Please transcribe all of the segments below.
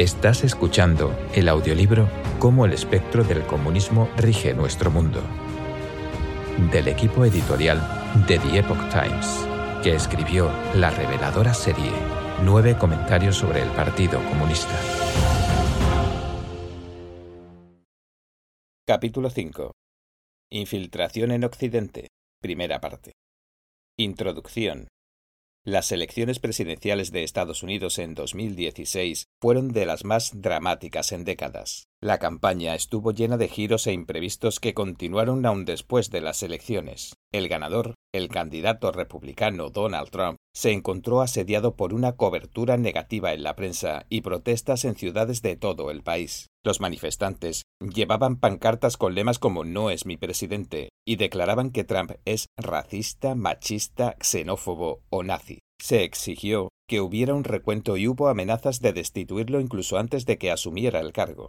Estás escuchando el audiolibro Cómo el espectro del comunismo rige nuestro mundo, del equipo editorial de The Epoch Times, que escribió la reveladora serie Nueve comentarios sobre el Partido Comunista. Capítulo 5. Infiltración en Occidente. Primera parte. Introducción. Las elecciones presidenciales de Estados Unidos en 2016 fueron de las más dramáticas en décadas. La campaña estuvo llena de giros e imprevistos que continuaron aún después de las elecciones. El ganador, el candidato republicano Donald Trump, se encontró asediado por una cobertura negativa en la prensa y protestas en ciudades de todo el país. Los manifestantes llevaban pancartas con lemas como No es mi presidente y declaraban que Trump es racista, machista, xenófobo o nazi. Se exigió que hubiera un recuento y hubo amenazas de destituirlo incluso antes de que asumiera el cargo.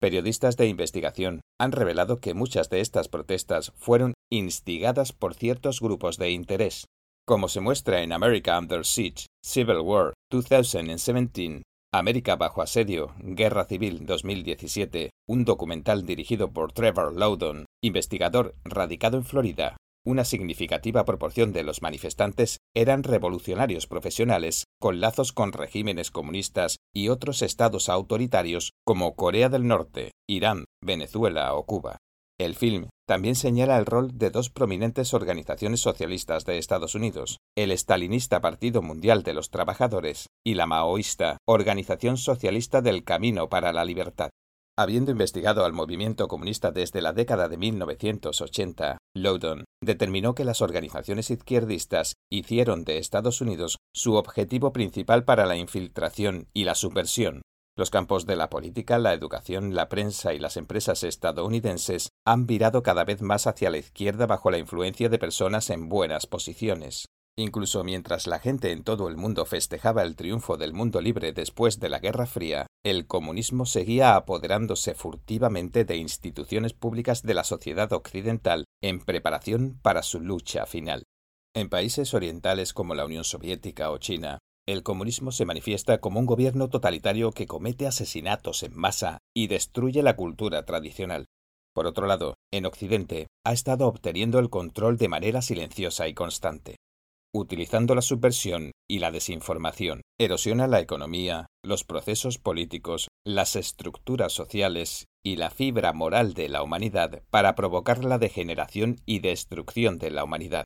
Periodistas de investigación han revelado que muchas de estas protestas fueron instigadas por ciertos grupos de interés, como se muestra en America Under Siege, Civil War 2017, América bajo asedio, Guerra Civil 2017, un documental dirigido por Trevor Loudon, investigador radicado en Florida, una significativa proporción de los manifestantes eran revolucionarios profesionales con lazos con regímenes comunistas y otros estados autoritarios como Corea del Norte, Irán, Venezuela o Cuba. El film también señala el rol de dos prominentes organizaciones socialistas de Estados Unidos, el estalinista Partido Mundial de los Trabajadores y la maoísta Organización Socialista del Camino para la Libertad. Habiendo investigado al movimiento comunista desde la década de 1980, Loudon determinó que las organizaciones izquierdistas hicieron de Estados Unidos su objetivo principal para la infiltración y la subversión. Los campos de la política, la educación, la prensa y las empresas estadounidenses han virado cada vez más hacia la izquierda bajo la influencia de personas en buenas posiciones. Incluso mientras la gente en todo el mundo festejaba el triunfo del mundo libre después de la Guerra Fría, el comunismo seguía apoderándose furtivamente de instituciones públicas de la sociedad occidental en preparación para su lucha final. En países orientales como la Unión Soviética o China, el comunismo se manifiesta como un gobierno totalitario que comete asesinatos en masa y destruye la cultura tradicional. Por otro lado, en Occidente ha estado obteniendo el control de manera silenciosa y constante utilizando la subversión y la desinformación. Erosiona la economía, los procesos políticos, las estructuras sociales y la fibra moral de la humanidad para provocar la degeneración y destrucción de la humanidad.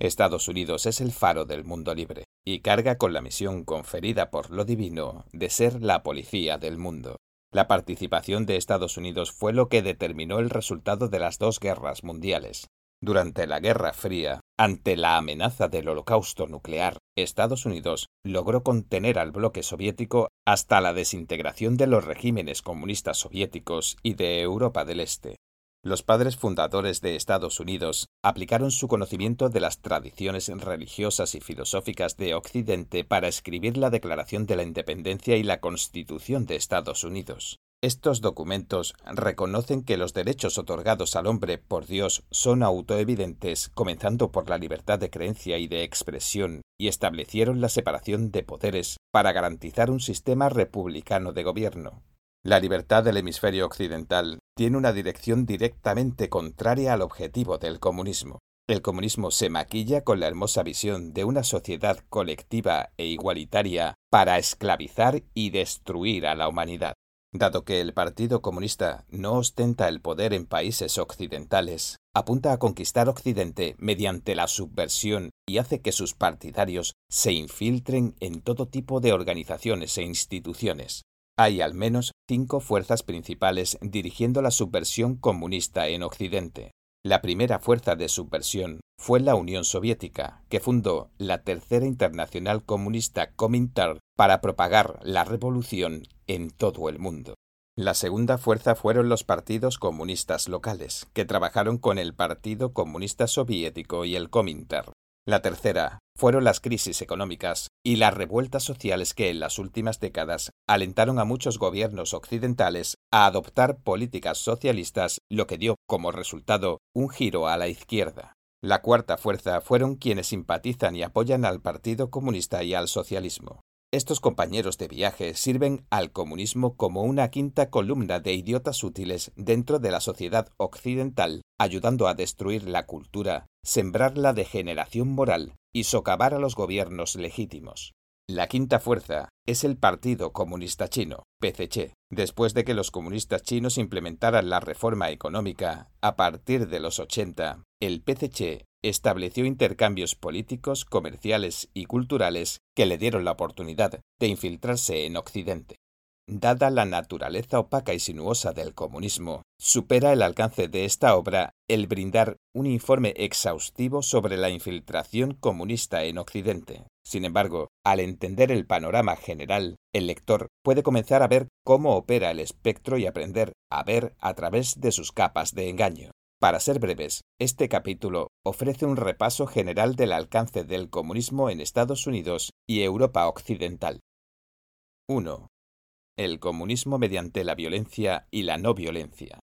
Estados Unidos es el faro del mundo libre y carga con la misión conferida por lo divino de ser la policía del mundo. La participación de Estados Unidos fue lo que determinó el resultado de las dos guerras mundiales. Durante la Guerra Fría, ante la amenaza del holocausto nuclear, Estados Unidos logró contener al bloque soviético hasta la desintegración de los regímenes comunistas soviéticos y de Europa del Este. Los padres fundadores de Estados Unidos aplicaron su conocimiento de las tradiciones religiosas y filosóficas de Occidente para escribir la Declaración de la Independencia y la Constitución de Estados Unidos. Estos documentos reconocen que los derechos otorgados al hombre por Dios son autoevidentes, comenzando por la libertad de creencia y de expresión, y establecieron la separación de poderes para garantizar un sistema republicano de gobierno. La libertad del hemisferio occidental tiene una dirección directamente contraria al objetivo del comunismo. El comunismo se maquilla con la hermosa visión de una sociedad colectiva e igualitaria para esclavizar y destruir a la humanidad. Dado que el Partido Comunista no ostenta el poder en países occidentales, apunta a conquistar Occidente mediante la subversión y hace que sus partidarios se infiltren en todo tipo de organizaciones e instituciones. Hay al menos cinco fuerzas principales dirigiendo la subversión comunista en Occidente. La primera fuerza de subversión fue la Unión Soviética, que fundó la Tercera Internacional Comunista Comintern para propagar la revolución en todo el mundo. La segunda fuerza fueron los partidos comunistas locales, que trabajaron con el Partido Comunista Soviético y el Comintern. La tercera fueron las crisis económicas y las revueltas sociales que en las últimas décadas alentaron a muchos gobiernos occidentales a adoptar políticas socialistas, lo que dio como resultado un giro a la izquierda. La cuarta fuerza fueron quienes simpatizan y apoyan al Partido Comunista y al socialismo. Estos compañeros de viaje sirven al comunismo como una quinta columna de idiotas útiles dentro de la sociedad occidental, ayudando a destruir la cultura, sembrar la degeneración moral y socavar a los gobiernos legítimos. La quinta fuerza es el Partido Comunista Chino, PCC. Después de que los comunistas chinos implementaran la reforma económica a partir de los 80, el PCC estableció intercambios políticos, comerciales y culturales que le dieron la oportunidad de infiltrarse en Occidente. Dada la naturaleza opaca y sinuosa del comunismo, supera el alcance de esta obra el brindar un informe exhaustivo sobre la infiltración comunista en Occidente. Sin embargo, al entender el panorama general, el lector puede comenzar a ver cómo opera el espectro y aprender a ver a través de sus capas de engaño. Para ser breves, este capítulo ofrece un repaso general del alcance del comunismo en Estados Unidos y Europa Occidental. 1 el comunismo mediante la violencia y la no violencia.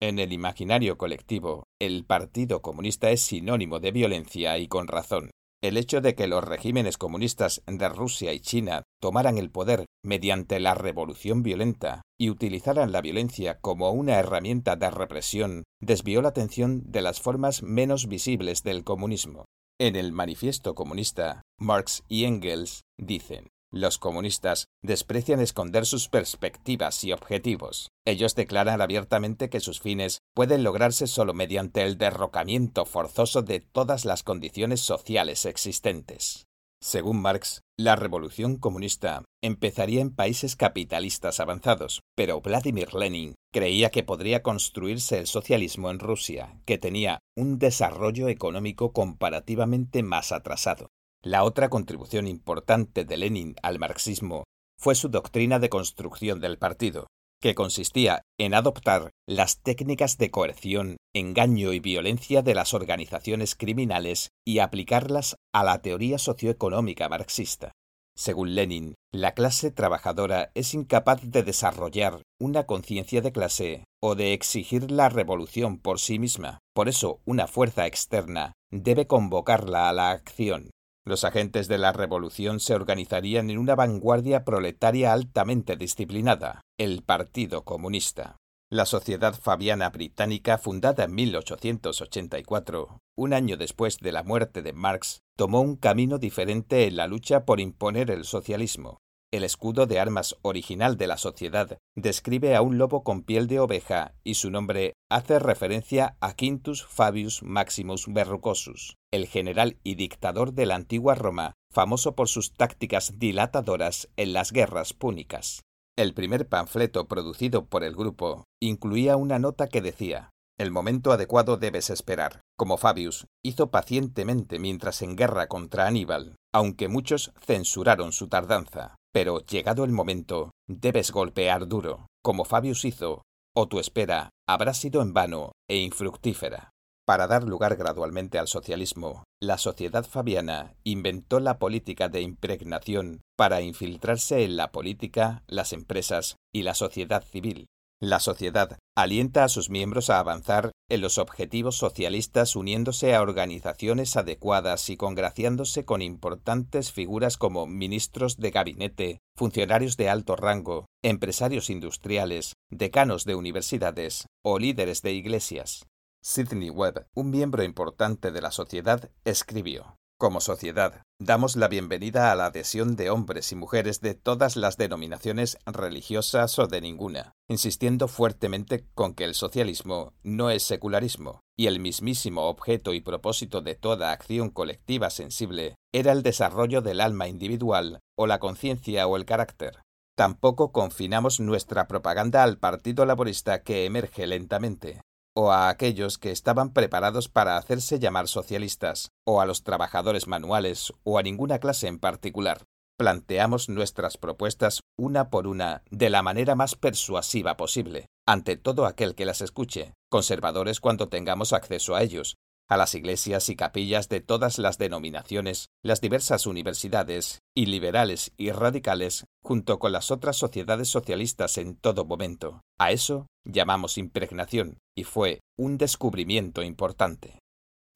En el imaginario colectivo, el Partido Comunista es sinónimo de violencia y con razón. El hecho de que los regímenes comunistas de Rusia y China tomaran el poder mediante la revolución violenta y utilizaran la violencia como una herramienta de represión desvió la atención de las formas menos visibles del comunismo. En el Manifiesto Comunista, Marx y Engels dicen los comunistas desprecian esconder sus perspectivas y objetivos. Ellos declaran abiertamente que sus fines pueden lograrse solo mediante el derrocamiento forzoso de todas las condiciones sociales existentes. Según Marx, la revolución comunista empezaría en países capitalistas avanzados, pero Vladimir Lenin creía que podría construirse el socialismo en Rusia, que tenía un desarrollo económico comparativamente más atrasado. La otra contribución importante de Lenin al marxismo fue su doctrina de construcción del partido, que consistía en adoptar las técnicas de coerción, engaño y violencia de las organizaciones criminales y aplicarlas a la teoría socioeconómica marxista. Según Lenin, la clase trabajadora es incapaz de desarrollar una conciencia de clase o de exigir la revolución por sí misma. Por eso, una fuerza externa debe convocarla a la acción. Los agentes de la revolución se organizarían en una vanguardia proletaria altamente disciplinada, el Partido Comunista. La Sociedad Fabiana Británica, fundada en 1884, un año después de la muerte de Marx, tomó un camino diferente en la lucha por imponer el socialismo. El escudo de armas original de la sociedad describe a un lobo con piel de oveja y su nombre hace referencia a Quintus Fabius Maximus Verrucosus, el general y dictador de la antigua Roma, famoso por sus tácticas dilatadoras en las guerras púnicas. El primer panfleto producido por el grupo incluía una nota que decía el momento adecuado debes esperar, como Fabius hizo pacientemente mientras en guerra contra Aníbal, aunque muchos censuraron su tardanza. Pero llegado el momento, debes golpear duro, como Fabius hizo, o tu espera habrá sido en vano e infructífera. Para dar lugar gradualmente al socialismo, la sociedad fabiana inventó la política de impregnación para infiltrarse en la política, las empresas y la sociedad civil, la sociedad alienta a sus miembros a avanzar en los objetivos socialistas uniéndose a organizaciones adecuadas y congraciándose con importantes figuras como ministros de gabinete, funcionarios de alto rango, empresarios industriales, decanos de universidades o líderes de iglesias. Sidney Webb, un miembro importante de la sociedad, escribió como sociedad, damos la bienvenida a la adhesión de hombres y mujeres de todas las denominaciones religiosas o de ninguna, insistiendo fuertemente con que el socialismo no es secularismo, y el mismísimo objeto y propósito de toda acción colectiva sensible era el desarrollo del alma individual o la conciencia o el carácter. Tampoco confinamos nuestra propaganda al Partido Laborista que emerge lentamente, o a aquellos que estaban preparados para hacerse llamar socialistas, o a los trabajadores manuales, o a ninguna clase en particular. Planteamos nuestras propuestas una por una de la manera más persuasiva posible, ante todo aquel que las escuche, conservadores cuando tengamos acceso a ellos, a las iglesias y capillas de todas las denominaciones, las diversas universidades, y liberales y radicales, junto con las otras sociedades socialistas en todo momento. A eso llamamos impregnación, y fue un descubrimiento importante.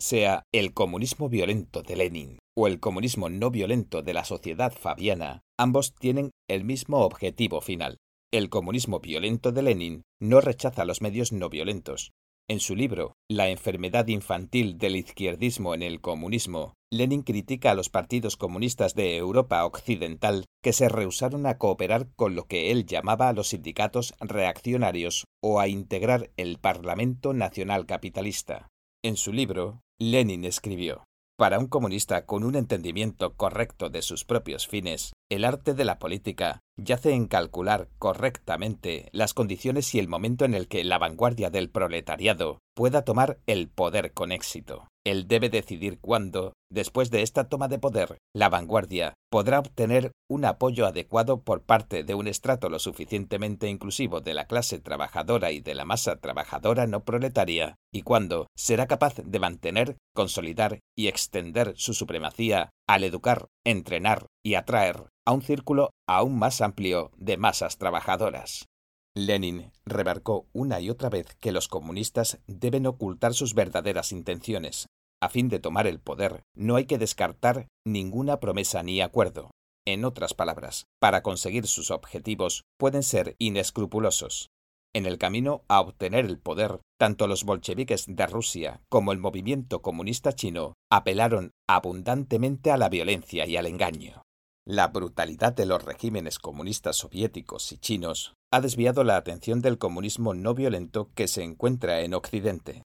Sea el comunismo violento de Lenin o el comunismo no violento de la sociedad fabiana, ambos tienen el mismo objetivo final. El comunismo violento de Lenin no rechaza los medios no violentos, en su libro La enfermedad infantil del izquierdismo en el comunismo, Lenin critica a los partidos comunistas de Europa Occidental que se rehusaron a cooperar con lo que él llamaba a los sindicatos reaccionarios o a integrar el Parlamento Nacional Capitalista. En su libro, Lenin escribió para un comunista con un entendimiento correcto de sus propios fines, el arte de la política yace en calcular correctamente las condiciones y el momento en el que la vanguardia del proletariado pueda tomar el poder con éxito. Él debe decidir cuándo, después de esta toma de poder, la vanguardia podrá obtener un apoyo adecuado por parte de un estrato lo suficientemente inclusivo de la clase trabajadora y de la masa trabajadora no proletaria, y cuándo será capaz de mantener, consolidar y extender su supremacía al educar, entrenar y atraer a un círculo aún más amplio de masas trabajadoras. Lenin remarcó una y otra vez que los comunistas deben ocultar sus verdaderas intenciones, a fin de tomar el poder, no hay que descartar ninguna promesa ni acuerdo. En otras palabras, para conseguir sus objetivos pueden ser inescrupulosos. En el camino a obtener el poder, tanto los bolcheviques de Rusia como el movimiento comunista chino apelaron abundantemente a la violencia y al engaño. La brutalidad de los regímenes comunistas soviéticos y chinos ha desviado la atención del comunismo no violento que se encuentra en Occidente.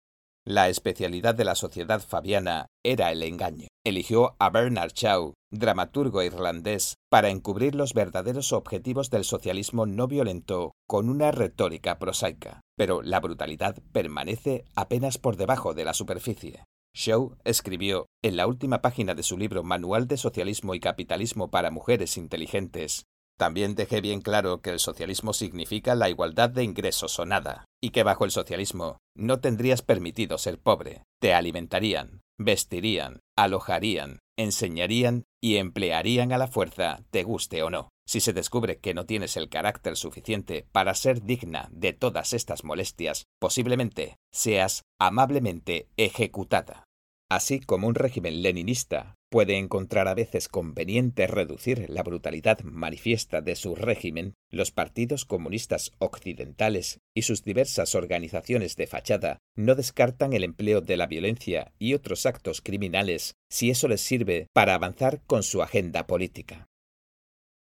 La especialidad de la sociedad fabiana era el engaño. Eligió a Bernard Shaw, dramaturgo irlandés, para encubrir los verdaderos objetivos del socialismo no violento con una retórica prosaica. Pero la brutalidad permanece apenas por debajo de la superficie. Shaw escribió, en la última página de su libro Manual de Socialismo y Capitalismo para Mujeres Inteligentes, también dejé bien claro que el socialismo significa la igualdad de ingresos o nada, y que bajo el socialismo no tendrías permitido ser pobre. Te alimentarían, vestirían, alojarían, enseñarían y emplearían a la fuerza, te guste o no. Si se descubre que no tienes el carácter suficiente para ser digna de todas estas molestias, posiblemente seas amablemente ejecutada. Así como un régimen leninista puede encontrar a veces conveniente reducir la brutalidad manifiesta de su régimen, los partidos comunistas occidentales y sus diversas organizaciones de fachada no descartan el empleo de la violencia y otros actos criminales si eso les sirve para avanzar con su agenda política.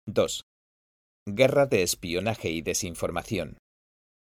2. Guerra de espionaje y desinformación.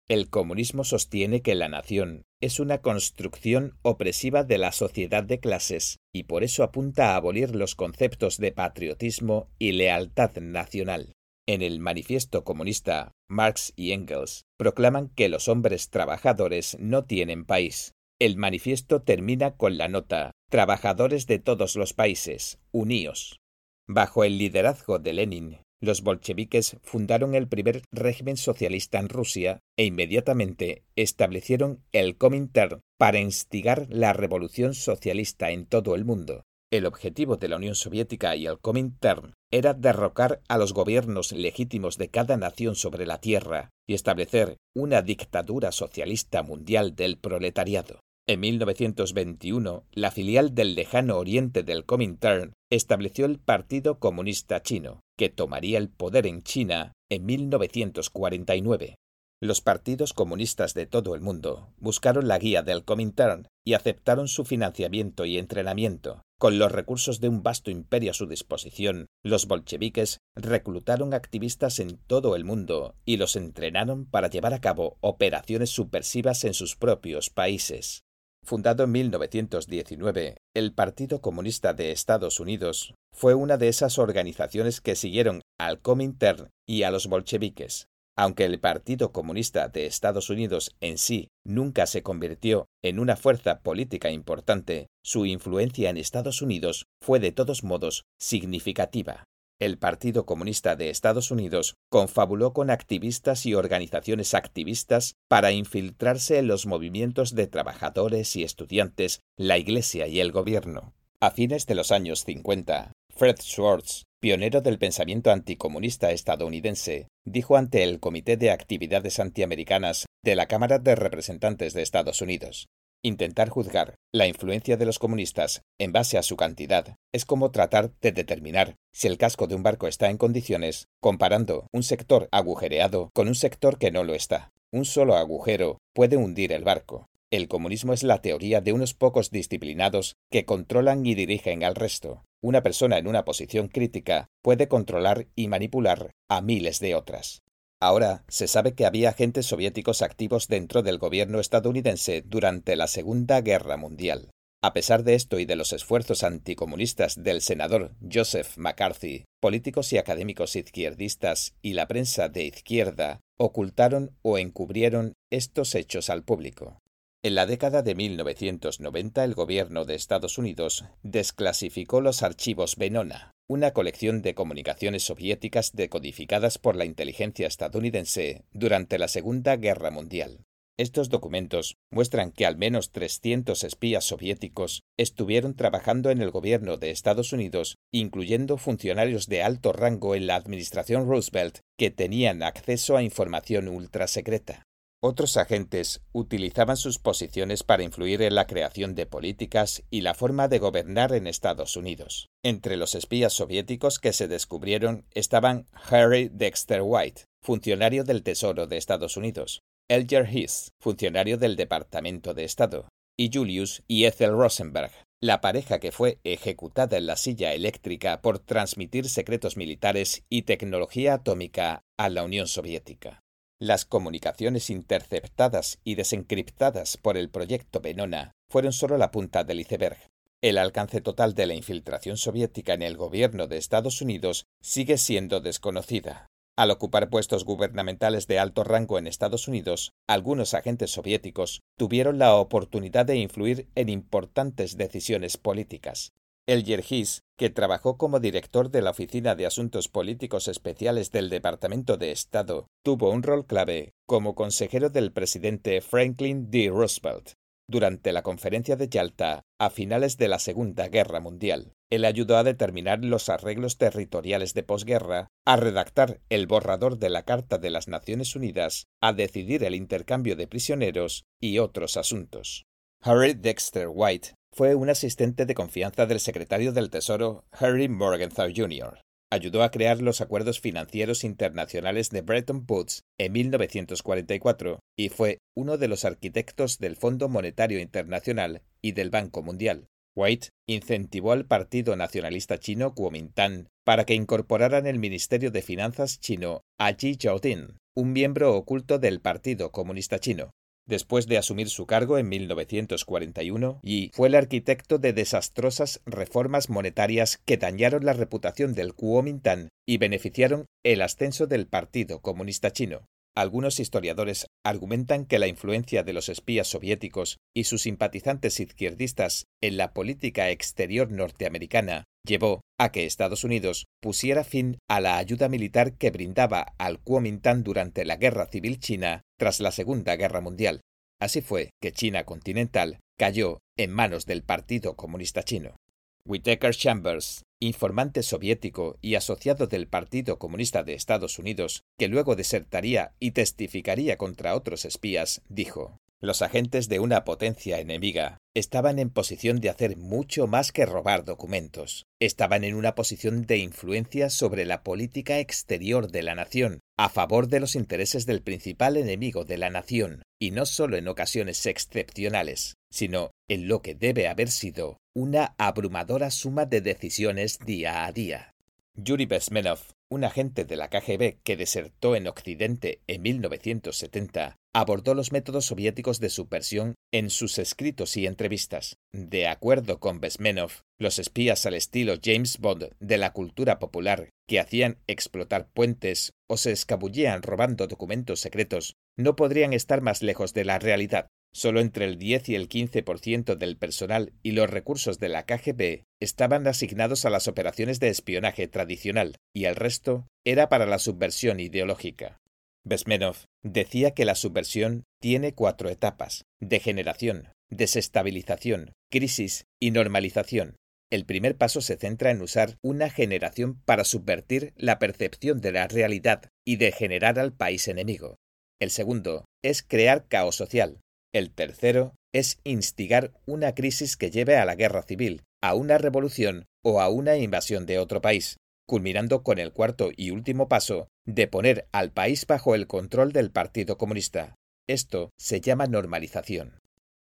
El comunismo sostiene que la nación es una construcción opresiva de la sociedad de clases y por eso apunta a abolir los conceptos de patriotismo y lealtad nacional. En el Manifiesto Comunista, Marx y Engels proclaman que los hombres trabajadores no tienen país. El manifiesto termina con la nota Trabajadores de todos los países, uníos. Bajo el liderazgo de Lenin, los bolcheviques fundaron el primer régimen socialista en Rusia e inmediatamente establecieron el Comintern para instigar la revolución socialista en todo el mundo. El objetivo de la Unión Soviética y el Comintern era derrocar a los gobiernos legítimos de cada nación sobre la tierra y establecer una dictadura socialista mundial del proletariado. En 1921, la filial del lejano oriente del Comintern estableció el Partido Comunista Chino, que tomaría el poder en China en 1949. Los partidos comunistas de todo el mundo buscaron la guía del Comintern y aceptaron su financiamiento y entrenamiento. Con los recursos de un vasto imperio a su disposición, los bolcheviques reclutaron activistas en todo el mundo y los entrenaron para llevar a cabo operaciones subversivas en sus propios países. Fundado en 1919, el Partido Comunista de Estados Unidos fue una de esas organizaciones que siguieron al Comintern y a los bolcheviques. Aunque el Partido Comunista de Estados Unidos en sí nunca se convirtió en una fuerza política importante, su influencia en Estados Unidos fue de todos modos significativa el Partido Comunista de Estados Unidos confabuló con activistas y organizaciones activistas para infiltrarse en los movimientos de trabajadores y estudiantes, la Iglesia y el gobierno. A fines de los años 50, Fred Schwartz, pionero del pensamiento anticomunista estadounidense, dijo ante el Comité de Actividades Antiamericanas de la Cámara de Representantes de Estados Unidos Intentar juzgar la influencia de los comunistas en base a su cantidad es como tratar de determinar si el casco de un barco está en condiciones comparando un sector agujereado con un sector que no lo está. Un solo agujero puede hundir el barco. El comunismo es la teoría de unos pocos disciplinados que controlan y dirigen al resto. Una persona en una posición crítica puede controlar y manipular a miles de otras. Ahora se sabe que había agentes soviéticos activos dentro del gobierno estadounidense durante la Segunda Guerra Mundial. A pesar de esto y de los esfuerzos anticomunistas del senador Joseph McCarthy, políticos y académicos izquierdistas y la prensa de izquierda ocultaron o encubrieron estos hechos al público. En la década de 1990 el gobierno de Estados Unidos desclasificó los archivos Venona, una colección de comunicaciones soviéticas decodificadas por la inteligencia estadounidense durante la Segunda Guerra Mundial. Estos documentos muestran que al menos 300 espías soviéticos estuvieron trabajando en el gobierno de Estados Unidos, incluyendo funcionarios de alto rango en la administración Roosevelt que tenían acceso a información ultrasecreta. Otros agentes utilizaban sus posiciones para influir en la creación de políticas y la forma de gobernar en Estados Unidos. Entre los espías soviéticos que se descubrieron estaban Harry Dexter White, funcionario del Tesoro de Estados Unidos, Elger Hiss, funcionario del Departamento de Estado, y Julius y Ethel Rosenberg, la pareja que fue ejecutada en la silla eléctrica por transmitir secretos militares y tecnología atómica a la Unión Soviética. Las comunicaciones interceptadas y desencriptadas por el proyecto Venona fueron solo la punta del iceberg. El alcance total de la infiltración soviética en el gobierno de Estados Unidos sigue siendo desconocida. Al ocupar puestos gubernamentales de alto rango en Estados Unidos, algunos agentes soviéticos tuvieron la oportunidad de influir en importantes decisiones políticas. El Yergis, que trabajó como director de la Oficina de Asuntos Políticos Especiales del Departamento de Estado, tuvo un rol clave como consejero del presidente Franklin D. Roosevelt durante la conferencia de Yalta a finales de la Segunda Guerra Mundial. Él ayudó a determinar los arreglos territoriales de posguerra, a redactar el borrador de la Carta de las Naciones Unidas, a decidir el intercambio de prisioneros y otros asuntos. Harry Dexter White fue un asistente de confianza del secretario del Tesoro Harry Morgenthau Jr. Ayudó a crear los acuerdos financieros internacionales de Bretton Woods en 1944 y fue uno de los arquitectos del Fondo Monetario Internacional y del Banco Mundial. White incentivó al Partido Nacionalista Chino Kuomintang para que incorporaran el Ministerio de Finanzas chino a Ji Jiaodin, un miembro oculto del Partido Comunista Chino. Después de asumir su cargo en 1941, Yi fue el arquitecto de desastrosas reformas monetarias que dañaron la reputación del Kuomintang y beneficiaron el ascenso del Partido Comunista Chino. Algunos historiadores argumentan que la influencia de los espías soviéticos y sus simpatizantes izquierdistas en la política exterior norteamericana llevó a que Estados Unidos pusiera fin a la ayuda militar que brindaba al Kuomintang durante la Guerra Civil China tras la Segunda Guerra Mundial. Así fue que China continental cayó en manos del Partido Comunista Chino. Whittaker Chambers, informante soviético y asociado del Partido Comunista de Estados Unidos, que luego desertaría y testificaría contra otros espías, dijo Los agentes de una potencia enemiga estaban en posición de hacer mucho más que robar documentos. Estaban en una posición de influencia sobre la política exterior de la nación, a favor de los intereses del principal enemigo de la nación, y no solo en ocasiones excepcionales, sino en lo que debe haber sido una abrumadora suma de decisiones día a día. Yuri Besmenov, un agente de la KGB que desertó en Occidente en 1970, abordó los métodos soviéticos de subversión en sus escritos y entrevistas. De acuerdo con Besmenov, los espías al estilo James Bond de la cultura popular, que hacían explotar puentes o se escabullían robando documentos secretos, no podrían estar más lejos de la realidad. Solo entre el 10 y el 15% del personal y los recursos de la KGB estaban asignados a las operaciones de espionaje tradicional, y el resto era para la subversión ideológica. Besmenov decía que la subversión tiene cuatro etapas degeneración, desestabilización, crisis y normalización. El primer paso se centra en usar una generación para subvertir la percepción de la realidad y degenerar al país enemigo. El segundo es crear caos social. El tercero es instigar una crisis que lleve a la guerra civil, a una revolución o a una invasión de otro país, culminando con el cuarto y último paso de poner al país bajo el control del Partido Comunista. Esto se llama normalización.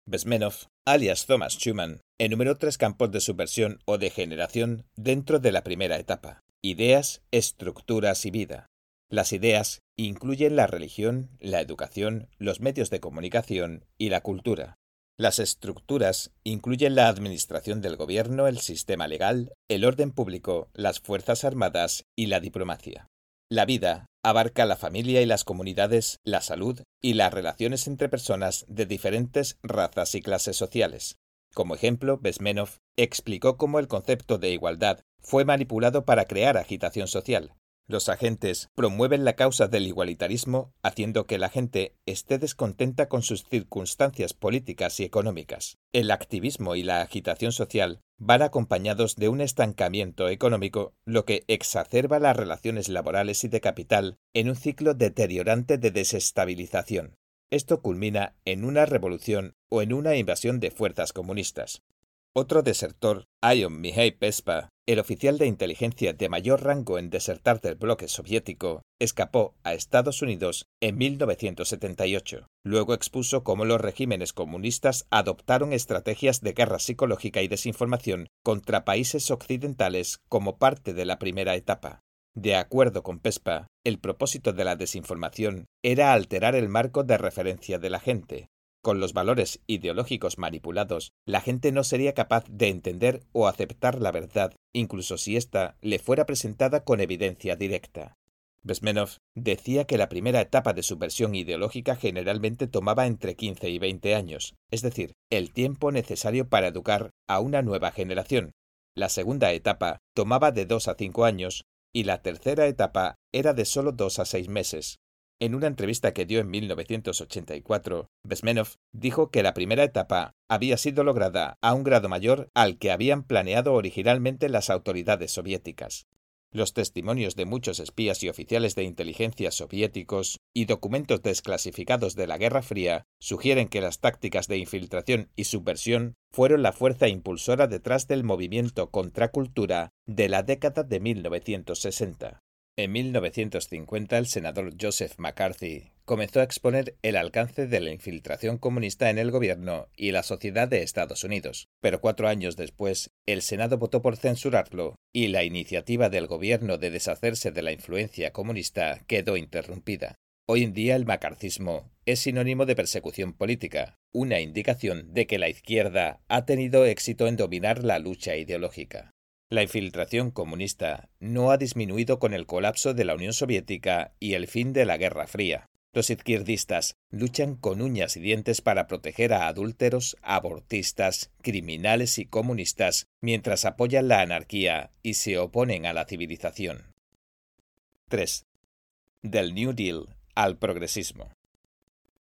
Besmenov, alias Thomas Schumann, enumeró tres campos de subversión o degeneración dentro de la primera etapa: ideas, estructuras y vida. Las ideas incluyen la religión, la educación, los medios de comunicación y la cultura. Las estructuras incluyen la administración del gobierno, el sistema legal, el orden público, las fuerzas armadas y la diplomacia. La vida abarca la familia y las comunidades, la salud y las relaciones entre personas de diferentes razas y clases sociales. Como ejemplo, Besmenov explicó cómo el concepto de igualdad fue manipulado para crear agitación social, los agentes promueven la causa del igualitarismo haciendo que la gente esté descontenta con sus circunstancias políticas y económicas. El activismo y la agitación social van acompañados de un estancamiento económico, lo que exacerba las relaciones laborales y de capital en un ciclo deteriorante de desestabilización. Esto culmina en una revolución o en una invasión de fuerzas comunistas. Otro desertor, Ion Mihai Pespa, el oficial de inteligencia de mayor rango en desertar del bloque soviético, escapó a Estados Unidos en 1978. Luego expuso cómo los regímenes comunistas adoptaron estrategias de guerra psicológica y desinformación contra países occidentales como parte de la primera etapa. De acuerdo con Pespa, el propósito de la desinformación era alterar el marco de referencia de la gente, con los valores ideológicos manipulados, la gente no sería capaz de entender o aceptar la verdad, incluso si ésta le fuera presentada con evidencia directa. Besmenov decía que la primera etapa de subversión ideológica generalmente tomaba entre 15 y 20 años, es decir, el tiempo necesario para educar a una nueva generación. La segunda etapa tomaba de 2 a 5 años y la tercera etapa era de solo 2 a 6 meses. En una entrevista que dio en 1984, Besmenov dijo que la primera etapa había sido lograda a un grado mayor al que habían planeado originalmente las autoridades soviéticas. Los testimonios de muchos espías y oficiales de inteligencia soviéticos y documentos desclasificados de la Guerra Fría sugieren que las tácticas de infiltración y subversión fueron la fuerza impulsora detrás del movimiento contracultura de la década de 1960. En 1950 el senador Joseph McCarthy comenzó a exponer el alcance de la infiltración comunista en el gobierno y la sociedad de Estados Unidos, pero cuatro años después el Senado votó por censurarlo y la iniciativa del gobierno de deshacerse de la influencia comunista quedó interrumpida. Hoy en día el macarcismo es sinónimo de persecución política, una indicación de que la izquierda ha tenido éxito en dominar la lucha ideológica. La infiltración comunista no ha disminuido con el colapso de la Unión Soviética y el fin de la Guerra Fría. Los izquierdistas luchan con uñas y dientes para proteger a adúlteros, abortistas, criminales y comunistas, mientras apoyan la anarquía y se oponen a la civilización. 3. Del New Deal al progresismo.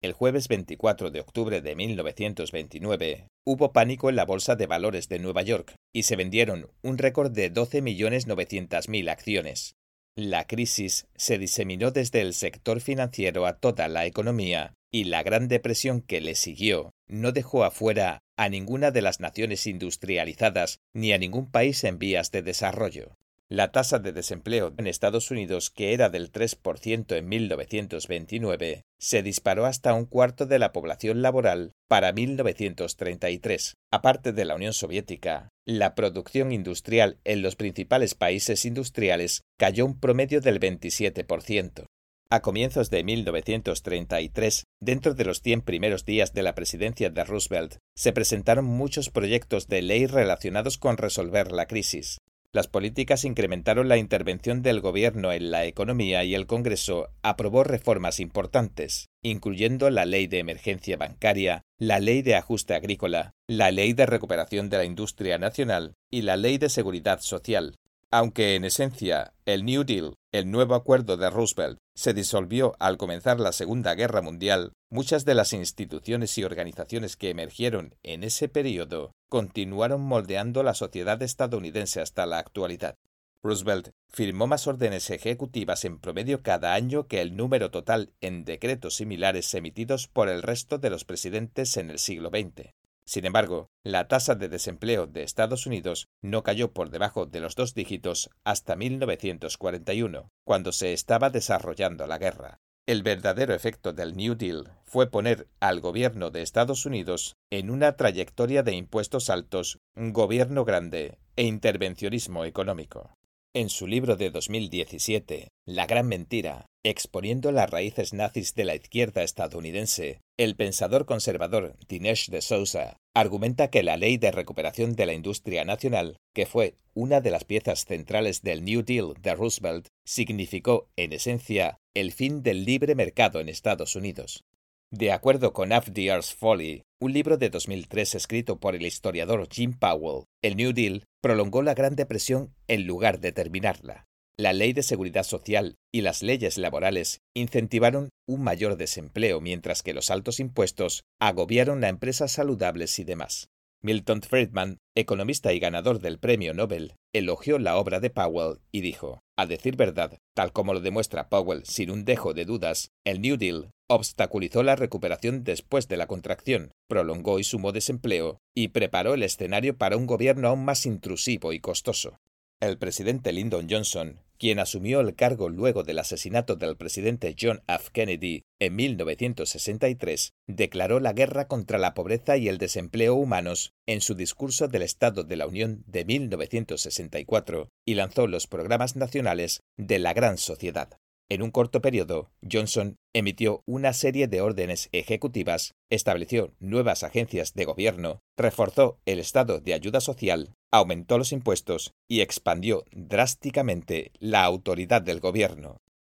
El jueves 24 de octubre de 1929 hubo pánico en la Bolsa de Valores de Nueva York y se vendieron un récord de 12.900.000 acciones. La crisis se diseminó desde el sector financiero a toda la economía y la Gran Depresión que le siguió no dejó afuera a ninguna de las naciones industrializadas ni a ningún país en vías de desarrollo. La tasa de desempleo en Estados Unidos, que era del 3% en 1929, se disparó hasta un cuarto de la población laboral para 1933. Aparte de la Unión Soviética, la producción industrial en los principales países industriales cayó un promedio del 27%. A comienzos de 1933, dentro de los 100 primeros días de la presidencia de Roosevelt, se presentaron muchos proyectos de ley relacionados con resolver la crisis. Las políticas incrementaron la intervención del gobierno en la economía y el Congreso aprobó reformas importantes, incluyendo la ley de emergencia bancaria, la ley de ajuste agrícola, la ley de recuperación de la industria nacional y la ley de seguridad social, aunque en esencia el New Deal, el nuevo acuerdo de Roosevelt, se disolvió al comenzar la Segunda Guerra Mundial, muchas de las instituciones y organizaciones que emergieron en ese periodo continuaron moldeando la sociedad estadounidense hasta la actualidad. Roosevelt firmó más órdenes ejecutivas en promedio cada año que el número total en decretos similares emitidos por el resto de los presidentes en el siglo XX. Sin embargo, la tasa de desempleo de Estados Unidos no cayó por debajo de los dos dígitos hasta 1941, cuando se estaba desarrollando la guerra. El verdadero efecto del New Deal fue poner al gobierno de Estados Unidos en una trayectoria de impuestos altos, gobierno grande e intervencionismo económico. En su libro de 2017, La gran mentira, exponiendo las raíces nazis de la izquierda estadounidense, el pensador conservador Dinesh de Souza argumenta que la Ley de Recuperación de la Industria Nacional, que fue una de las piezas centrales del New Deal de Roosevelt, significó, en esencia, el fin del libre mercado en Estados Unidos. De acuerdo con FDR's Folly, un libro de 2003 escrito por el historiador Jim Powell, el New Deal prolongó la Gran Depresión en lugar de terminarla. La ley de seguridad social y las leyes laborales incentivaron un mayor desempleo mientras que los altos impuestos agobiaron a empresas saludables y demás. Milton Friedman, economista y ganador del Premio Nobel, elogió la obra de Powell y dijo, a decir verdad, tal como lo demuestra Powell sin un dejo de dudas, el New Deal obstaculizó la recuperación después de la contracción, prolongó y sumó desempleo, y preparó el escenario para un gobierno aún más intrusivo y costoso. El presidente Lyndon Johnson, quien asumió el cargo luego del asesinato del presidente John F. Kennedy en 1963, declaró la guerra contra la pobreza y el desempleo humanos en su discurso del Estado de la Unión de 1964 y lanzó los programas nacionales de la Gran Sociedad. En un corto periodo, Johnson emitió una serie de órdenes ejecutivas, estableció nuevas agencias de gobierno, reforzó el estado de ayuda social, aumentó los impuestos y expandió drásticamente la autoridad del gobierno.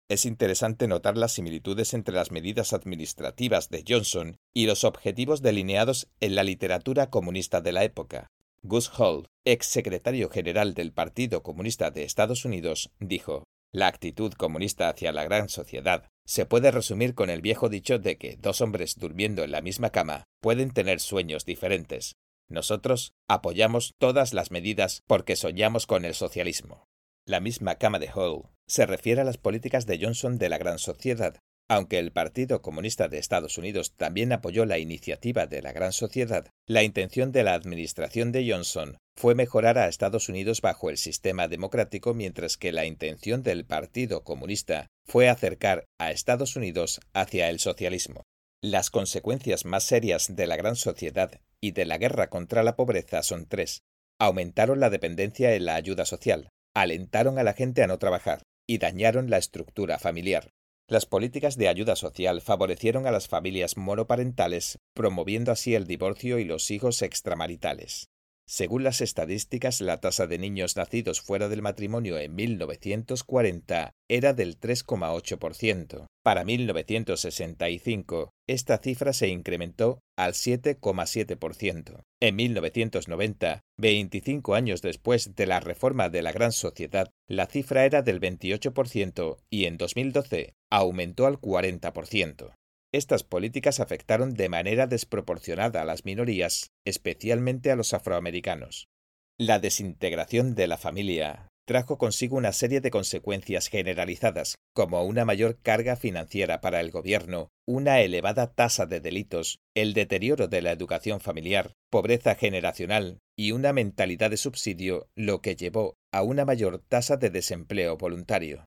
Es interesante notar las similitudes entre las medidas administrativas de Johnson y los objetivos delineados en la literatura comunista de la época. Gus Hall, ex secretario general del Partido Comunista de Estados Unidos, dijo la actitud comunista hacia la gran sociedad se puede resumir con el viejo dicho de que dos hombres durmiendo en la misma cama pueden tener sueños diferentes. Nosotros apoyamos todas las medidas porque soñamos con el socialismo. La misma cama de Hall se refiere a las políticas de Johnson de la gran sociedad, aunque el Partido Comunista de Estados Unidos también apoyó la iniciativa de la Gran Sociedad, la intención de la administración de Johnson fue mejorar a Estados Unidos bajo el sistema democrático, mientras que la intención del Partido Comunista fue acercar a Estados Unidos hacia el socialismo. Las consecuencias más serias de la Gran Sociedad y de la guerra contra la pobreza son tres. Aumentaron la dependencia en la ayuda social, alentaron a la gente a no trabajar y dañaron la estructura familiar. Las políticas de ayuda social favorecieron a las familias monoparentales, promoviendo así el divorcio y los hijos extramaritales. Según las estadísticas, la tasa de niños nacidos fuera del matrimonio en 1940 era del 3,8%. Para 1965, esta cifra se incrementó al 7,7%. En 1990, 25 años después de la reforma de la Gran Sociedad, la cifra era del 28% y en 2012 aumentó al 40%. Estas políticas afectaron de manera desproporcionada a las minorías, especialmente a los afroamericanos. La desintegración de la familia trajo consigo una serie de consecuencias generalizadas, como una mayor carga financiera para el gobierno, una elevada tasa de delitos, el deterioro de la educación familiar, pobreza generacional y una mentalidad de subsidio, lo que llevó a una mayor tasa de desempleo voluntario.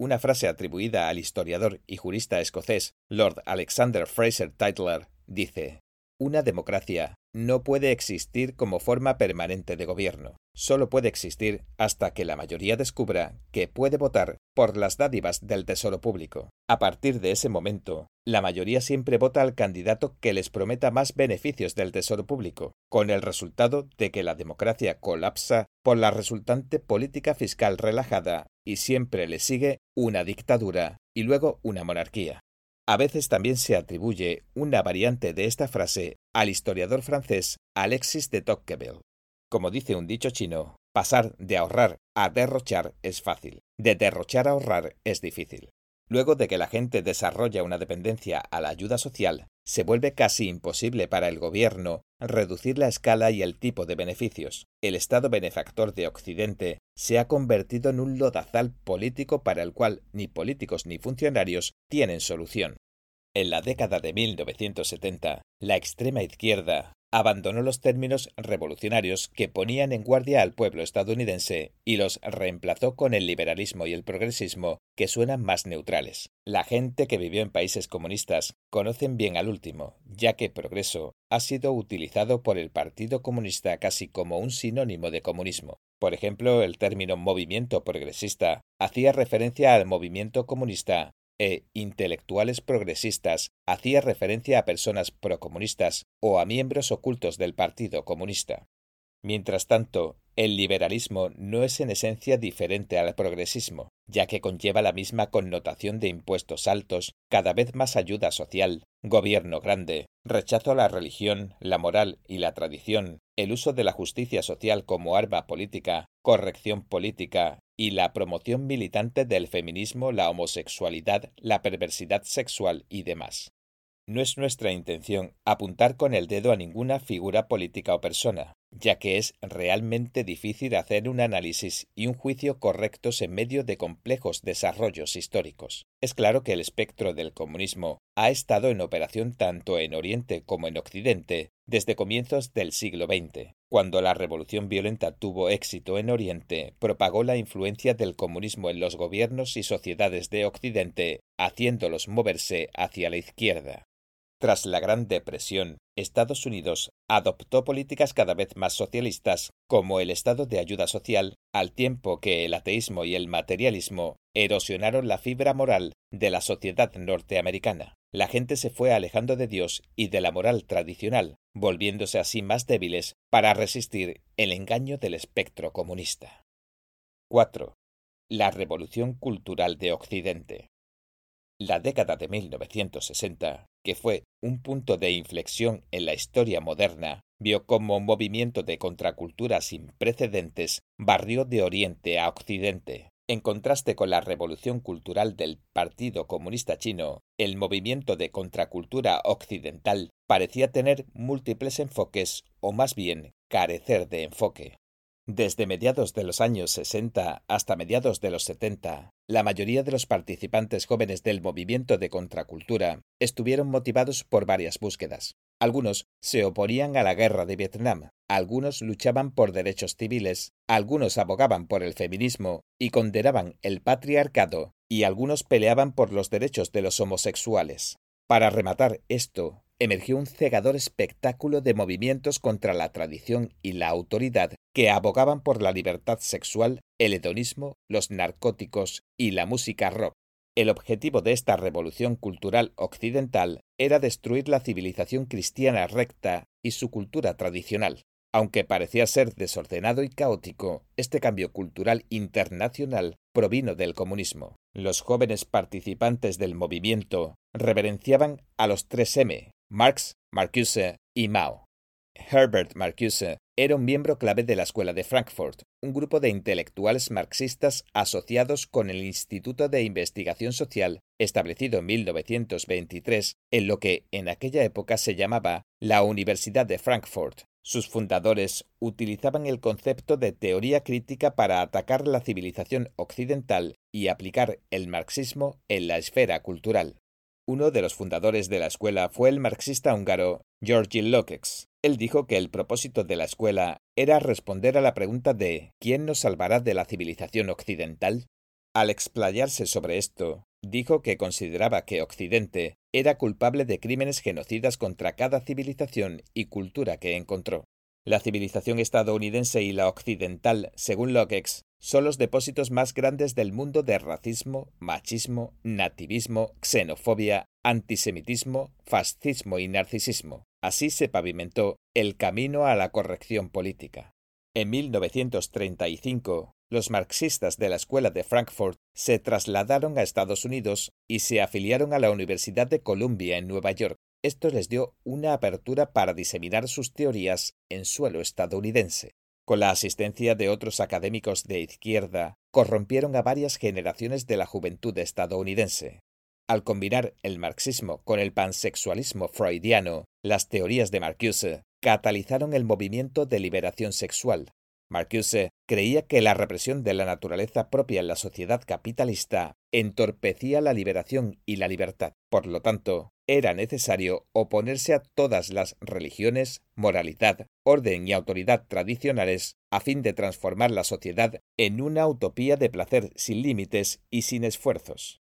Una frase atribuida al historiador y jurista escocés Lord Alexander Fraser Tytler dice Una democracia no puede existir como forma permanente de gobierno. Solo puede existir hasta que la mayoría descubra que puede votar por las dádivas del tesoro público. A partir de ese momento, la mayoría siempre vota al candidato que les prometa más beneficios del tesoro público, con el resultado de que la democracia colapsa por la resultante política fiscal relajada y siempre le sigue una dictadura y luego una monarquía. A veces también se atribuye una variante de esta frase al historiador francés Alexis de Tocqueville. Como dice un dicho chino, pasar de ahorrar a derrochar es fácil, de derrochar a ahorrar es difícil. Luego de que la gente desarrolla una dependencia a la ayuda social, se vuelve casi imposible para el gobierno reducir la escala y el tipo de beneficios. El Estado benefactor de Occidente se ha convertido en un lodazal político para el cual ni políticos ni funcionarios tienen solución. En la década de 1970, la extrema izquierda abandonó los términos revolucionarios que ponían en guardia al pueblo estadounidense y los reemplazó con el liberalismo y el progresismo, que suenan más neutrales. La gente que vivió en países comunistas conocen bien al último, ya que progreso ha sido utilizado por el Partido Comunista casi como un sinónimo de comunismo. Por ejemplo, el término movimiento progresista hacía referencia al movimiento comunista e intelectuales progresistas hacía referencia a personas procomunistas o a miembros ocultos del Partido Comunista. Mientras tanto, el liberalismo no es en esencia diferente al progresismo, ya que conlleva la misma connotación de impuestos altos, cada vez más ayuda social, gobierno grande, rechazo a la religión, la moral y la tradición, el uso de la justicia social como arma política, corrección política y la promoción militante del feminismo, la homosexualidad, la perversidad sexual y demás. No es nuestra intención apuntar con el dedo a ninguna figura política o persona, ya que es realmente difícil hacer un análisis y un juicio correctos en medio de complejos desarrollos históricos. Es claro que el espectro del comunismo ha estado en operación tanto en Oriente como en Occidente desde comienzos del siglo XX. Cuando la revolución violenta tuvo éxito en Oriente, propagó la influencia del comunismo en los gobiernos y sociedades de Occidente, haciéndolos moverse hacia la izquierda. Tras la Gran Depresión, Estados Unidos adoptó políticas cada vez más socialistas, como el estado de ayuda social, al tiempo que el ateísmo y el materialismo erosionaron la fibra moral de la sociedad norteamericana. La gente se fue alejando de Dios y de la moral tradicional, volviéndose así más débiles para resistir el engaño del espectro comunista. 4. La revolución cultural de Occidente. La década de 1960, que fue un punto de inflexión en la historia moderna, vio como un movimiento de contracultura sin precedentes barrió de Oriente a Occidente. En contraste con la revolución cultural del Partido Comunista Chino, el movimiento de contracultura occidental parecía tener múltiples enfoques o más bien carecer de enfoque. Desde mediados de los años 60 hasta mediados de los 70, la mayoría de los participantes jóvenes del movimiento de contracultura estuvieron motivados por varias búsquedas. Algunos se oponían a la guerra de Vietnam, algunos luchaban por derechos civiles, algunos abogaban por el feminismo y condenaban el patriarcado, y algunos peleaban por los derechos de los homosexuales. Para rematar esto, emergió un cegador espectáculo de movimientos contra la tradición y la autoridad que abogaban por la libertad sexual, el hedonismo, los narcóticos y la música rock. El objetivo de esta revolución cultural occidental era destruir la civilización cristiana recta y su cultura tradicional. Aunque parecía ser desordenado y caótico, este cambio cultural internacional provino del comunismo. Los jóvenes participantes del movimiento reverenciaban a los tres M, Marx, Marcuse y Mao. Herbert Marcuse era un miembro clave de la Escuela de Frankfurt, un grupo de intelectuales marxistas asociados con el Instituto de Investigación Social, establecido en 1923, en lo que en aquella época se llamaba la Universidad de Frankfurt. Sus fundadores utilizaban el concepto de teoría crítica para atacar la civilización occidental y aplicar el marxismo en la esfera cultural. Uno de los fundadores de la escuela fue el marxista húngaro Georgi Lukács. Él dijo que el propósito de la escuela era responder a la pregunta de ¿quién nos salvará de la civilización occidental? Al explayarse sobre esto, dijo que consideraba que Occidente era culpable de crímenes genocidas contra cada civilización y cultura que encontró. La civilización estadounidense y la occidental, según Lukács, son los depósitos más grandes del mundo de racismo, machismo, nativismo, xenofobia, antisemitismo, fascismo y narcisismo. Así se pavimentó el camino a la corrección política. En 1935, los marxistas de la Escuela de Frankfurt se trasladaron a Estados Unidos y se afiliaron a la Universidad de Columbia en Nueva York. Esto les dio una apertura para diseminar sus teorías en suelo estadounidense. Con la asistencia de otros académicos de izquierda, corrompieron a varias generaciones de la juventud estadounidense. Al combinar el marxismo con el pansexualismo freudiano, las teorías de Marcuse catalizaron el movimiento de liberación sexual. Marcuse creía que la represión de la naturaleza propia en la sociedad capitalista entorpecía la liberación y la libertad. Por lo tanto, era necesario oponerse a todas las religiones, moralidad, orden y autoridad tradicionales a fin de transformar la sociedad en una utopía de placer sin límites y sin esfuerzos.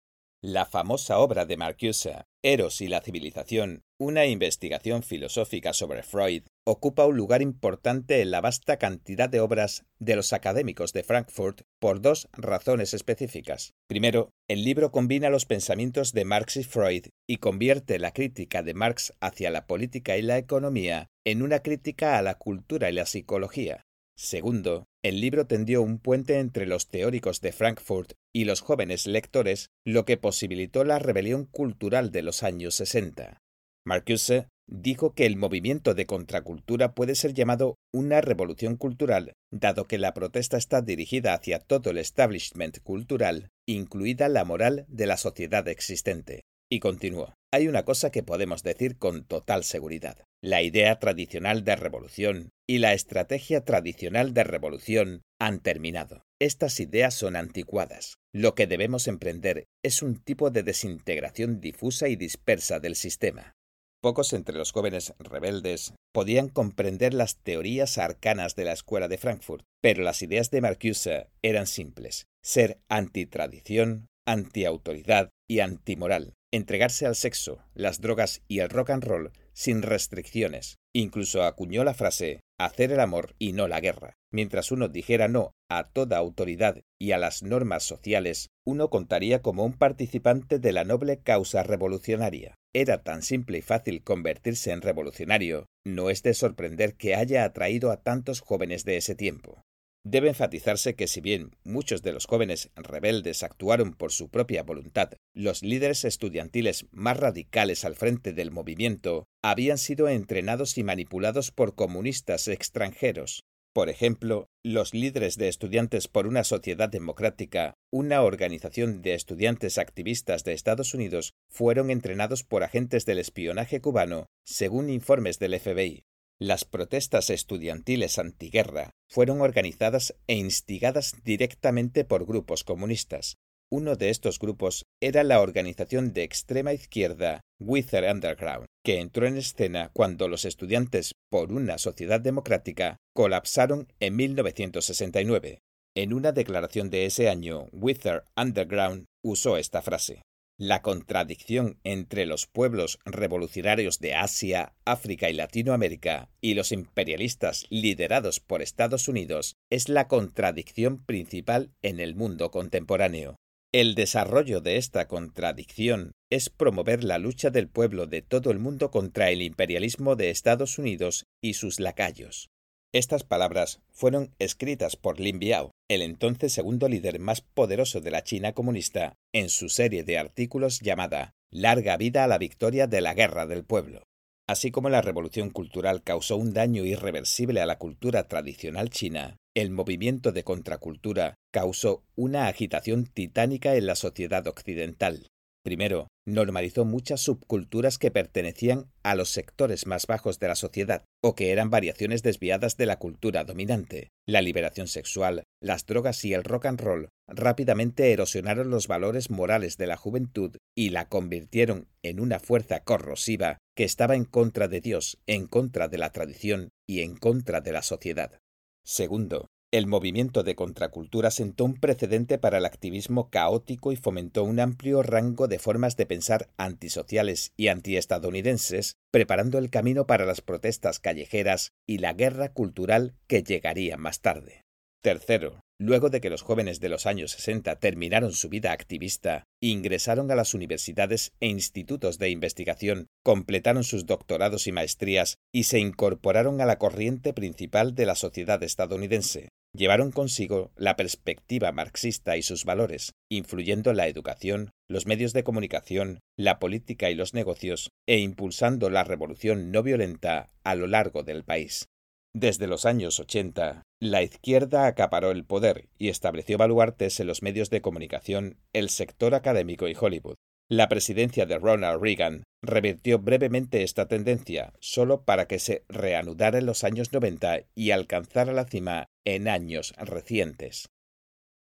La famosa obra de Marcuse, Eros y la civilización, una investigación filosófica sobre Freud, ocupa un lugar importante en la vasta cantidad de obras de los académicos de Frankfurt por dos razones específicas. Primero, el libro combina los pensamientos de Marx y Freud y convierte la crítica de Marx hacia la política y la economía en una crítica a la cultura y la psicología. Segundo, el libro tendió un puente entre los teóricos de Frankfurt y los jóvenes lectores, lo que posibilitó la rebelión cultural de los años 60. Marcuse dijo que el movimiento de contracultura puede ser llamado una revolución cultural, dado que la protesta está dirigida hacia todo el establishment cultural, incluida la moral de la sociedad existente. Y continuó. Hay una cosa que podemos decir con total seguridad. La idea tradicional de revolución y la estrategia tradicional de revolución han terminado. Estas ideas son anticuadas. Lo que debemos emprender es un tipo de desintegración difusa y dispersa del sistema. Pocos entre los jóvenes rebeldes podían comprender las teorías arcanas de la escuela de Frankfurt, pero las ideas de Marcuse eran simples: ser antitradición, antiautoridad y antimoral, entregarse al sexo, las drogas y el rock and roll sin restricciones. Incluso acuñó la frase hacer el amor y no la guerra. Mientras uno dijera no a toda autoridad y a las normas sociales, uno contaría como un participante de la noble causa revolucionaria. Era tan simple y fácil convertirse en revolucionario, no es de sorprender que haya atraído a tantos jóvenes de ese tiempo. Debe enfatizarse que si bien muchos de los jóvenes rebeldes actuaron por su propia voluntad, los líderes estudiantiles más radicales al frente del movimiento habían sido entrenados y manipulados por comunistas extranjeros. Por ejemplo, los líderes de Estudiantes por una Sociedad Democrática, una organización de estudiantes activistas de Estados Unidos, fueron entrenados por agentes del espionaje cubano, según informes del FBI. Las protestas estudiantiles antiguerra fueron organizadas e instigadas directamente por grupos comunistas. Uno de estos grupos era la organización de extrema izquierda Wither Underground, que entró en escena cuando los estudiantes por una sociedad democrática colapsaron en 1969. En una declaración de ese año, Wither Underground usó esta frase. La contradicción entre los pueblos revolucionarios de Asia, África y Latinoamérica y los imperialistas liderados por Estados Unidos es la contradicción principal en el mundo contemporáneo. El desarrollo de esta contradicción es promover la lucha del pueblo de todo el mundo contra el imperialismo de Estados Unidos y sus lacayos. Estas palabras fueron escritas por Lin Biao, el entonces segundo líder más poderoso de la China comunista, en su serie de artículos llamada Larga vida a la victoria de la guerra del pueblo. Así como la revolución cultural causó un daño irreversible a la cultura tradicional china, el movimiento de contracultura causó una agitación titánica en la sociedad occidental. Primero, normalizó muchas subculturas que pertenecían a los sectores más bajos de la sociedad o que eran variaciones desviadas de la cultura dominante. La liberación sexual, las drogas y el rock and roll rápidamente erosionaron los valores morales de la juventud y la convirtieron en una fuerza corrosiva que estaba en contra de Dios, en contra de la tradición y en contra de la sociedad. Segundo, el movimiento de contracultura sentó un precedente para el activismo caótico y fomentó un amplio rango de formas de pensar antisociales y antiestadounidenses, preparando el camino para las protestas callejeras y la guerra cultural que llegaría más tarde. Tercero, luego de que los jóvenes de los años 60 terminaron su vida activista, ingresaron a las universidades e institutos de investigación, completaron sus doctorados y maestrías y se incorporaron a la corriente principal de la sociedad estadounidense, llevaron consigo la perspectiva marxista y sus valores, influyendo en la educación, los medios de comunicación, la política y los negocios, e impulsando la revolución no violenta a lo largo del país. Desde los años 80, la izquierda acaparó el poder y estableció baluartes en los medios de comunicación, el sector académico y Hollywood. La presidencia de Ronald Reagan revirtió brevemente esta tendencia, solo para que se reanudara en los años 90 y alcanzara la cima en años recientes.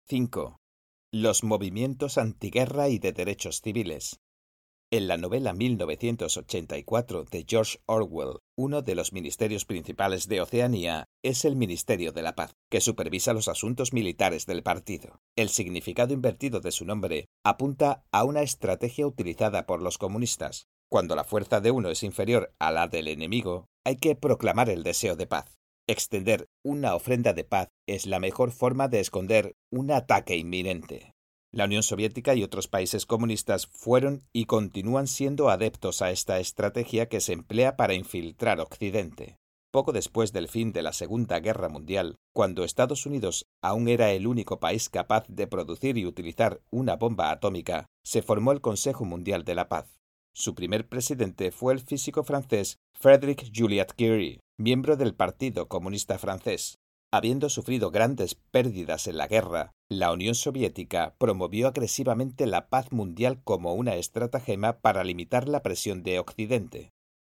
5. Los movimientos antiguerra y de derechos civiles. En la novela 1984 de George Orwell, uno de los ministerios principales de Oceanía es el Ministerio de la Paz, que supervisa los asuntos militares del partido. El significado invertido de su nombre apunta a una estrategia utilizada por los comunistas. Cuando la fuerza de uno es inferior a la del enemigo, hay que proclamar el deseo de paz. Extender una ofrenda de paz es la mejor forma de esconder un ataque inminente. La Unión Soviética y otros países comunistas fueron y continúan siendo adeptos a esta estrategia que se emplea para infiltrar Occidente. Poco después del fin de la Segunda Guerra Mundial, cuando Estados Unidos aún era el único país capaz de producir y utilizar una bomba atómica, se formó el Consejo Mundial de la Paz. Su primer presidente fue el físico francés Frédéric Joliot-Curie, miembro del Partido Comunista Francés. Habiendo sufrido grandes pérdidas en la guerra, la Unión Soviética promovió agresivamente la paz mundial como una estratagema para limitar la presión de Occidente.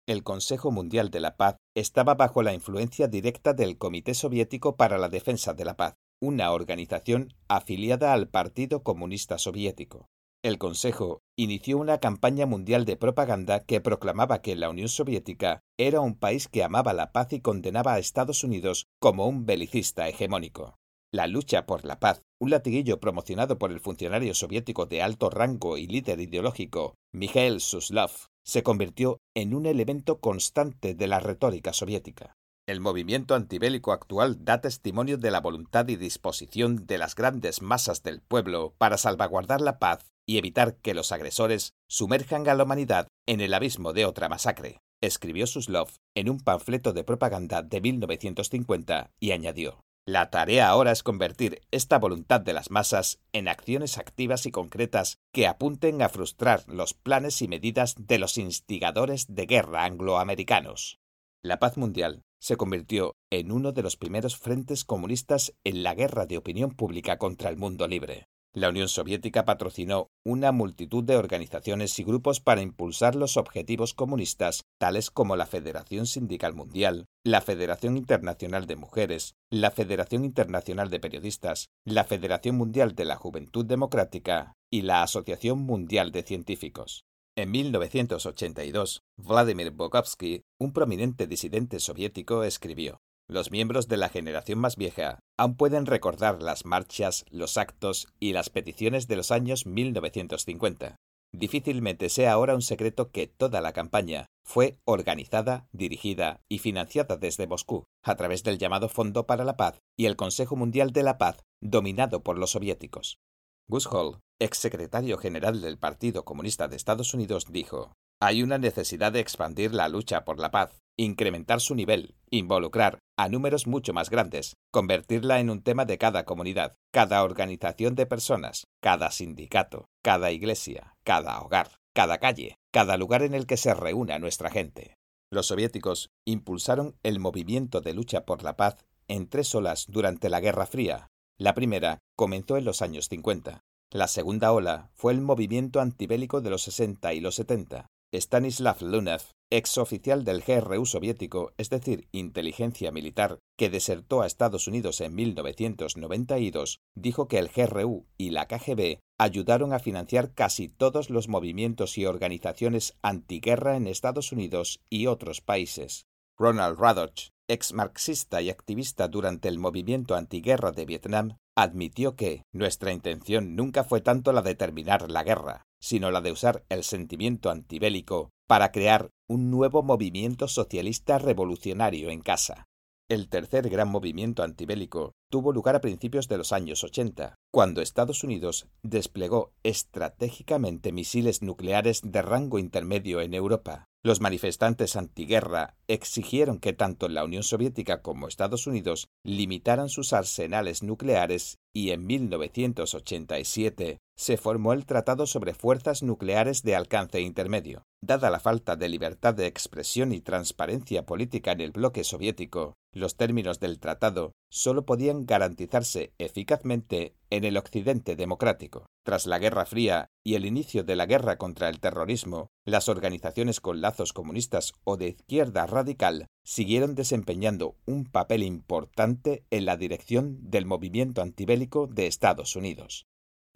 El Consejo Mundial de la Paz estaba bajo la influencia directa del Comité Soviético para la Defensa de la Paz, una organización afiliada al Partido Comunista Soviético. El Consejo inició una campaña mundial de propaganda que proclamaba que la Unión Soviética era un país que amaba la paz y condenaba a Estados Unidos como un belicista hegemónico. La lucha por la paz, un latiguillo promocionado por el funcionario soviético de alto rango y líder ideológico Mikhail Suslov, se convirtió en un elemento constante de la retórica soviética. El movimiento antibélico actual da testimonio de la voluntad y disposición de las grandes masas del pueblo para salvaguardar la paz y evitar que los agresores sumerjan a la humanidad en el abismo de otra masacre, escribió Suslov en un panfleto de propaganda de 1950 y añadió. La tarea ahora es convertir esta voluntad de las masas en acciones activas y concretas que apunten a frustrar los planes y medidas de los instigadores de guerra angloamericanos. La paz mundial se convirtió en uno de los primeros frentes comunistas en la guerra de opinión pública contra el mundo libre. La Unión Soviética patrocinó una multitud de organizaciones y grupos para impulsar los objetivos comunistas, tales como la Federación Sindical Mundial, la Federación Internacional de Mujeres, la Federación Internacional de Periodistas, la Federación Mundial de la Juventud Democrática y la Asociación Mundial de Científicos. En 1982, Vladimir Bogovsky, un prominente disidente soviético, escribió los miembros de la generación más vieja aún pueden recordar las marchas, los actos y las peticiones de los años 1950. Difícilmente sea ahora un secreto que toda la campaña fue organizada, dirigida y financiada desde Moscú a través del llamado Fondo para la Paz y el Consejo Mundial de la Paz, dominado por los soviéticos. Gus Hall, exsecretario general del Partido Comunista de Estados Unidos, dijo hay una necesidad de expandir la lucha por la paz, incrementar su nivel, involucrar a números mucho más grandes, convertirla en un tema de cada comunidad, cada organización de personas, cada sindicato, cada iglesia, cada hogar, cada calle, cada lugar en el que se reúna nuestra gente. Los soviéticos impulsaron el movimiento de lucha por la paz en tres olas durante la Guerra Fría. La primera comenzó en los años 50. La segunda ola fue el movimiento antibélico de los 60 y los 70. Stanislav Lunev, ex oficial del GRU soviético, es decir, inteligencia militar, que desertó a Estados Unidos en 1992, dijo que el GRU y la KGB ayudaron a financiar casi todos los movimientos y organizaciones antiguerra en Estados Unidos y otros países. Ronald Radoch, ex marxista y activista durante el movimiento antiguerra de Vietnam, admitió que nuestra intención nunca fue tanto la de terminar la guerra, sino la de usar el sentimiento antibélico para crear un nuevo movimiento socialista revolucionario en casa. El tercer gran movimiento antibélico tuvo lugar a principios de los años 80, cuando Estados Unidos desplegó estratégicamente misiles nucleares de rango intermedio en Europa. Los manifestantes antiguerra exigieron que tanto la Unión Soviética como Estados Unidos limitaran sus arsenales nucleares y en 1987 se formó el Tratado sobre Fuerzas Nucleares de Alcance Intermedio. Dada la falta de libertad de expresión y transparencia política en el bloque soviético, los términos del tratado solo podían garantizarse eficazmente en el Occidente democrático. Tras la Guerra Fría y el inicio de la guerra contra el terrorismo, las organizaciones con lazos comunistas o de izquierda radical siguieron desempeñando un papel importante en la dirección del movimiento antibélico de Estados Unidos.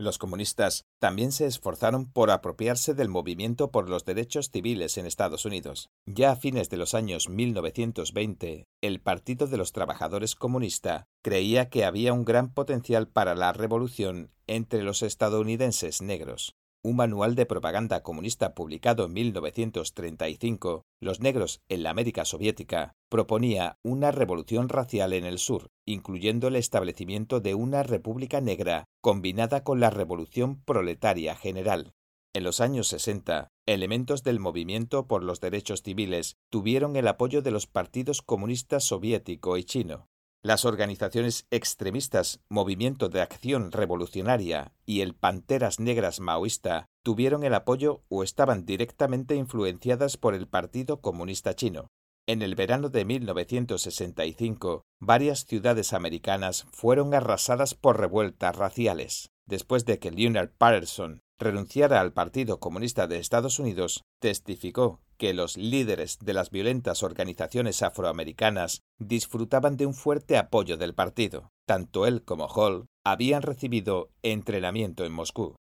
Los comunistas también se esforzaron por apropiarse del movimiento por los derechos civiles en Estados Unidos. Ya a fines de los años 1920, el Partido de los Trabajadores Comunista creía que había un gran potencial para la revolución entre los estadounidenses negros un manual de propaganda comunista publicado en 1935, Los negros en la América soviética, proponía una revolución racial en el sur, incluyendo el establecimiento de una república negra combinada con la revolución proletaria general. En los años 60, elementos del movimiento por los derechos civiles tuvieron el apoyo de los partidos comunistas soviético y chino. Las organizaciones extremistas Movimiento de Acción Revolucionaria y el Panteras Negras Maoísta tuvieron el apoyo o estaban directamente influenciadas por el Partido Comunista Chino. En el verano de 1965, varias ciudades americanas fueron arrasadas por revueltas raciales. Después de que Leonard Patterson renunciara al Partido Comunista de Estados Unidos, testificó que los líderes de las violentas organizaciones afroamericanas disfrutaban de un fuerte apoyo del partido. Tanto él como Hall habían recibido entrenamiento en Moscú.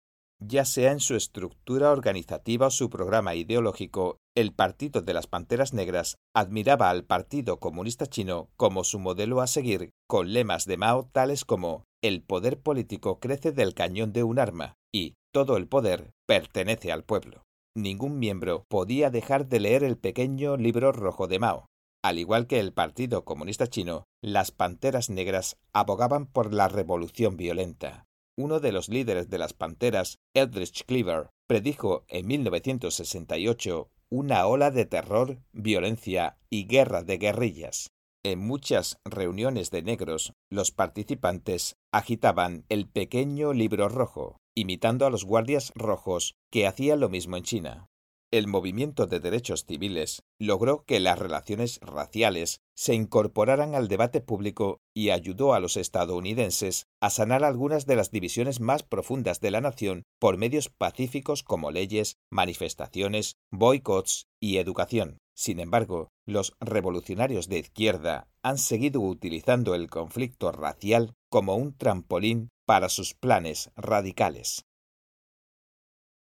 Ya sea en su estructura organizativa o su programa ideológico, el Partido de las Panteras Negras admiraba al Partido Comunista Chino como su modelo a seguir, con lemas de Mao tales como el poder político crece del cañón de un arma y todo el poder pertenece al pueblo ningún miembro podía dejar de leer el pequeño libro rojo de Mao. Al igual que el Partido Comunista Chino, las Panteras Negras abogaban por la revolución violenta. Uno de los líderes de las Panteras, Eldridge Cleaver, predijo en 1968 una ola de terror, violencia y guerra de guerrillas. En muchas reuniones de negros, los participantes agitaban el pequeño libro rojo, imitando a los guardias rojos que hacían lo mismo en China. El movimiento de derechos civiles logró que las relaciones raciales se incorporaran al debate público y ayudó a los estadounidenses a sanar algunas de las divisiones más profundas de la nación por medios pacíficos como leyes, manifestaciones, boicots y educación. Sin embargo, los revolucionarios de izquierda han seguido utilizando el conflicto racial como un trampolín para sus planes radicales.